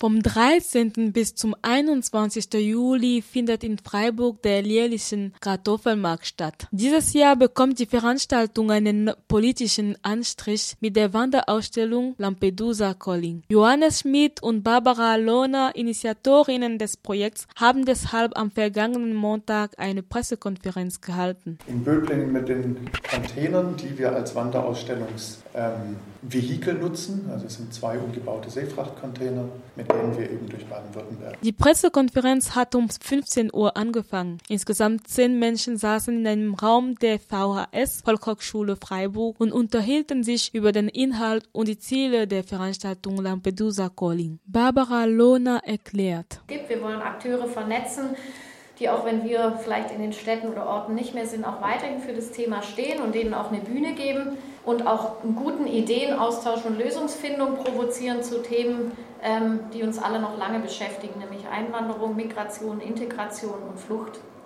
Vom 13. bis zum 21. Juli findet in Freiburg der jährlichen Kartoffelmarkt statt. Dieses Jahr bekommt die Veranstaltung einen politischen Anstrich mit der Wanderausstellung Lampedusa Calling. Johannes Schmidt und Barbara Lohner, Initiatorinnen des Projekts, haben deshalb am vergangenen Montag eine Pressekonferenz gehalten. In Böblingen mit den Containern, die wir als Wanderausstellungsvehikel ähm, nutzen, also es sind zwei umgebaute Seefrachtcontainer, mit gehen wir eben durch Baden-Württemberg. Die Pressekonferenz hat um 15 Uhr angefangen. Insgesamt zehn Menschen saßen in einem Raum der VHS Volkshochschule Freiburg und unterhielten sich über den Inhalt und die Ziele der Veranstaltung Lampedusa Calling. Barbara Lohner erklärt. Wir wollen Akteure vernetzen die auch wenn wir vielleicht in den Städten oder Orten nicht mehr sind, auch weiterhin für das Thema stehen und denen auch eine Bühne geben und auch einen guten Ideenaustausch und Lösungsfindung provozieren zu Themen, die uns alle noch lange beschäftigen, nämlich Einwanderung, Migration, Integration und Flucht. ähm,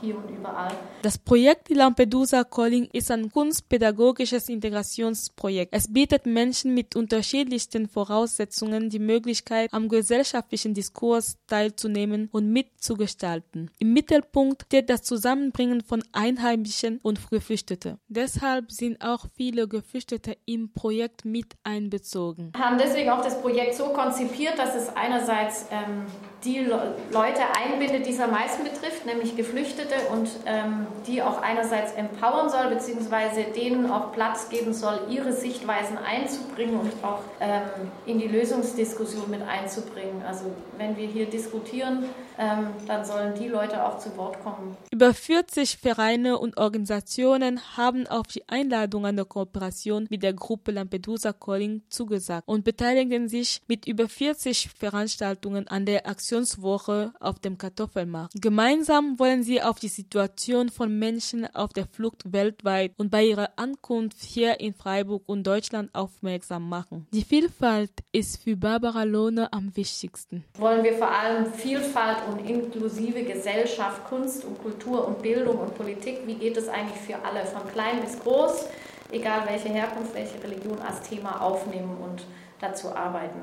hier und überall. Das Projekt Lampedusa Calling ist ein kunstpädagogisches Integrationsprojekt. Es bietet Menschen mit unterschiedlichsten Voraussetzungen die Möglichkeit, am gesellschaftlichen Diskurs teilzunehmen und mitzugestalten. Im Mittelpunkt steht das Zusammenbringen von Einheimischen und Geflüchteten. Deshalb sind auch viele Geflüchtete im Projekt mit einbezogen. Wir haben deswegen auch das Projekt so konzipiert, dass es einerseits ähm, die Le Leute einbindet, die es am meisten betrifft, nämlich Geflüchtete und ähm, die auch einerseits empowern soll, beziehungsweise denen auch Platz geben soll, ihre Sichtweisen einzubringen und auch ähm, in die Lösungsdiskussion mit einzubringen. Also wenn wir hier diskutieren, ähm, dann sollen die Leute auch zu Wort kommen. Über 40 Vereine und Organisationen haben auf die Einladung an der Kooperation mit der Gruppe Lampedusa Calling zugesagt und beteiligen sich mit über 40 Veranstaltungen an der Aktionswoche auf dem Kartoffelmarkt. Gemeinsam wollen sie auf die Situation von Menschen auf der Flucht weltweit und bei ihrer Ankunft hier in Freiburg und Deutschland aufmerksam machen. Die Vielfalt ist für Barbara Lohne am wichtigsten. Wollen wir vor allem Vielfalt und inklusive Gesellschaft, Kunst und Kultur und Bildung und Politik. Wie geht es eigentlich für alle, von klein bis groß, egal welche Herkunft, welche Religion als Thema aufnehmen und dazu arbeiten.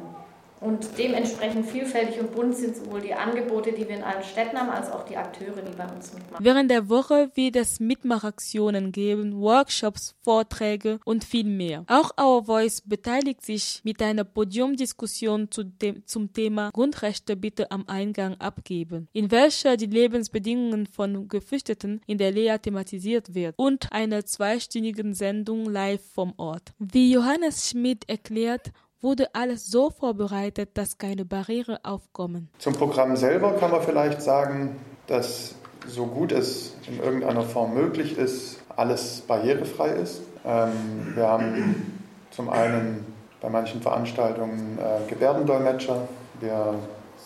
Und dementsprechend vielfältig und bunt sind sowohl die Angebote, die wir in allen Städten haben, als auch die Akteure, die bei uns mitmachen. Während der Woche wird es Mitmachaktionen geben, Workshops, Vorträge und viel mehr. Auch Our Voice beteiligt sich mit einer Podiumdiskussion zu dem, zum Thema Grundrechte bitte am Eingang abgeben, in welcher die Lebensbedingungen von Geflüchteten in der Lea thematisiert wird und einer zweistündigen Sendung live vom Ort. Wie Johannes Schmidt erklärt, wurde alles so vorbereitet, dass keine Barriere aufkommen. Zum Programm selber kann man vielleicht sagen, dass so gut es in irgendeiner Form möglich ist, alles barrierefrei ist. Ähm, wir haben zum einen bei manchen Veranstaltungen äh, Gebärdendolmetscher. Wir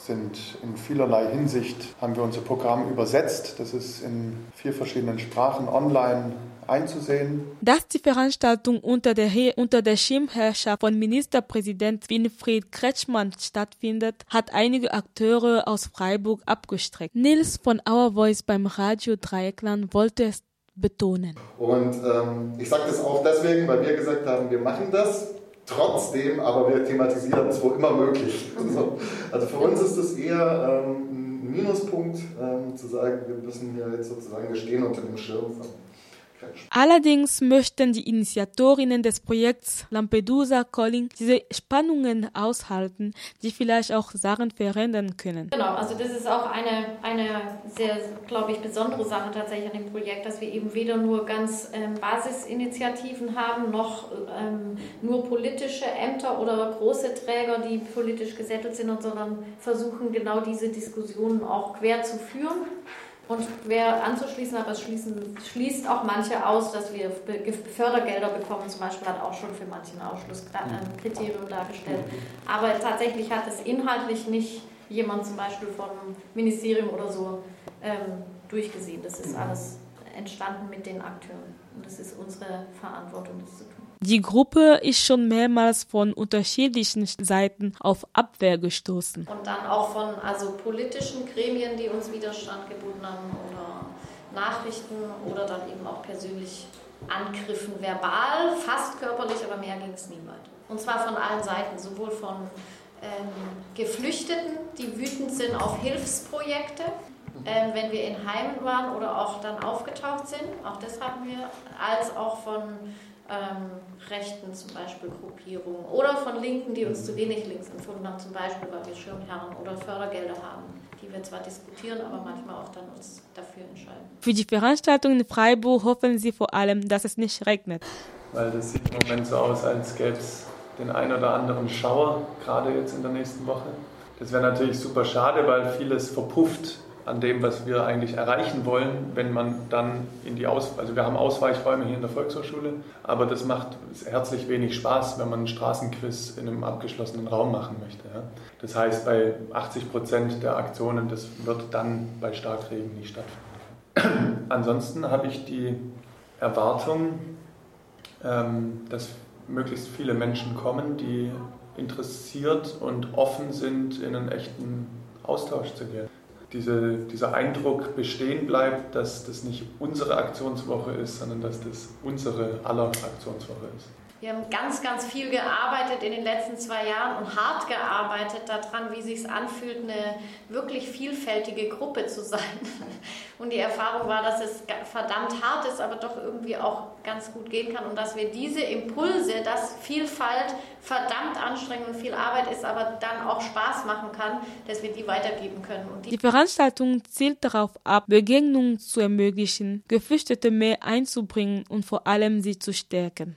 sind in vielerlei Hinsicht, haben wir unser Programm übersetzt. Das ist in vier verschiedenen Sprachen online einzusehen. Dass die Veranstaltung unter der, unter der Schirmherrschaft von Ministerpräsident Winfried Kretschmann stattfindet, hat einige Akteure aus Freiburg abgestreckt. Nils von Our Voice beim Radio Dreieckland wollte es betonen. Und ähm, ich sage das auch deswegen, weil wir gesagt haben, wir machen das trotzdem, aber wir thematisieren es wo immer möglich. Also für uns ist es eher ähm, ein Minuspunkt, ähm, zu sagen, wir müssen hier jetzt sozusagen, wir stehen unter dem Schirm von Allerdings möchten die Initiatorinnen des Projekts Lampedusa Calling diese Spannungen aushalten, die vielleicht auch Sachen verändern können. Genau, also das ist auch eine, eine sehr, glaube ich, besondere Sache tatsächlich an dem Projekt, dass wir eben weder nur ganz ähm, Basisinitiativen haben, noch ähm, nur politische Ämter oder große Träger, die politisch gesettelt sind, sondern versuchen genau diese Diskussionen auch quer zu führen und quer anzuschließen, aber es schließen, schließt auch manche aus, dass wir Fördergelder bekommen, zum Beispiel hat auch schon für manche ein Ausschlusskriterium dargestellt. Aber tatsächlich hat es inhaltlich nicht jemand zum Beispiel vom Ministerium oder so ähm, durchgesehen. Das ist alles entstanden mit den Akteuren. Und das ist unsere Verantwortung, das zu tun. Die Gruppe ist schon mehrmals von unterschiedlichen Seiten auf Abwehr gestoßen. Und dann auch von also politischen Gremien, die uns Widerstand geboten haben oder Nachrichten oder dann eben auch persönlich Angriffen verbal, fast körperlich, aber mehr ging es nie. Und zwar von allen Seiten, sowohl von ähm, Geflüchteten, die wütend sind auf Hilfsprojekte. Ähm, wenn wir in Heimen waren oder auch dann aufgetaucht sind, auch das haben wir, als auch von ähm, Rechten zum Beispiel Gruppierungen oder von Linken, die uns zu wenig links empfunden haben, zum Beispiel, weil wir Schirmherren oder Fördergelder haben, die wir zwar diskutieren, aber manchmal auch dann uns dafür entscheiden. Für die Veranstaltung in Freiburg hoffen Sie vor allem, dass es nicht regnet. Weil das sieht im Moment so aus, als gäbe es den ein oder anderen Schauer, gerade jetzt in der nächsten Woche. Das wäre natürlich super schade, weil vieles verpufft an dem, was wir eigentlich erreichen wollen, wenn man dann in die Aus... Also wir haben Ausweichräume hier in der Volkshochschule, aber das macht herzlich wenig Spaß, wenn man einen Straßenquiz in einem abgeschlossenen Raum machen möchte. Ja. Das heißt, bei 80 Prozent der Aktionen, das wird dann bei Starkregen nicht stattfinden. Ansonsten habe ich die Erwartung, ähm, dass möglichst viele Menschen kommen, die interessiert und offen sind, in einen echten Austausch zu gehen diese, dieser Eindruck bestehen bleibt, dass das nicht unsere Aktionswoche ist, sondern dass das unsere aller Aktionswoche ist. Wir haben ganz, ganz viel gearbeitet in den letzten zwei Jahren und hart gearbeitet daran, wie sich anfühlt, eine wirklich vielfältige Gruppe zu sein. Und die Erfahrung war, dass es verdammt hart ist, aber doch irgendwie auch ganz gut gehen kann und dass wir diese Impulse, dass Vielfalt verdammt anstrengend und viel Arbeit ist, aber dann auch Spaß machen kann, dass wir die weitergeben können. die, die Veranstaltung zielt darauf ab, Begegnungen zu ermöglichen, Geflüchtete mehr einzubringen und vor allem sie zu stärken.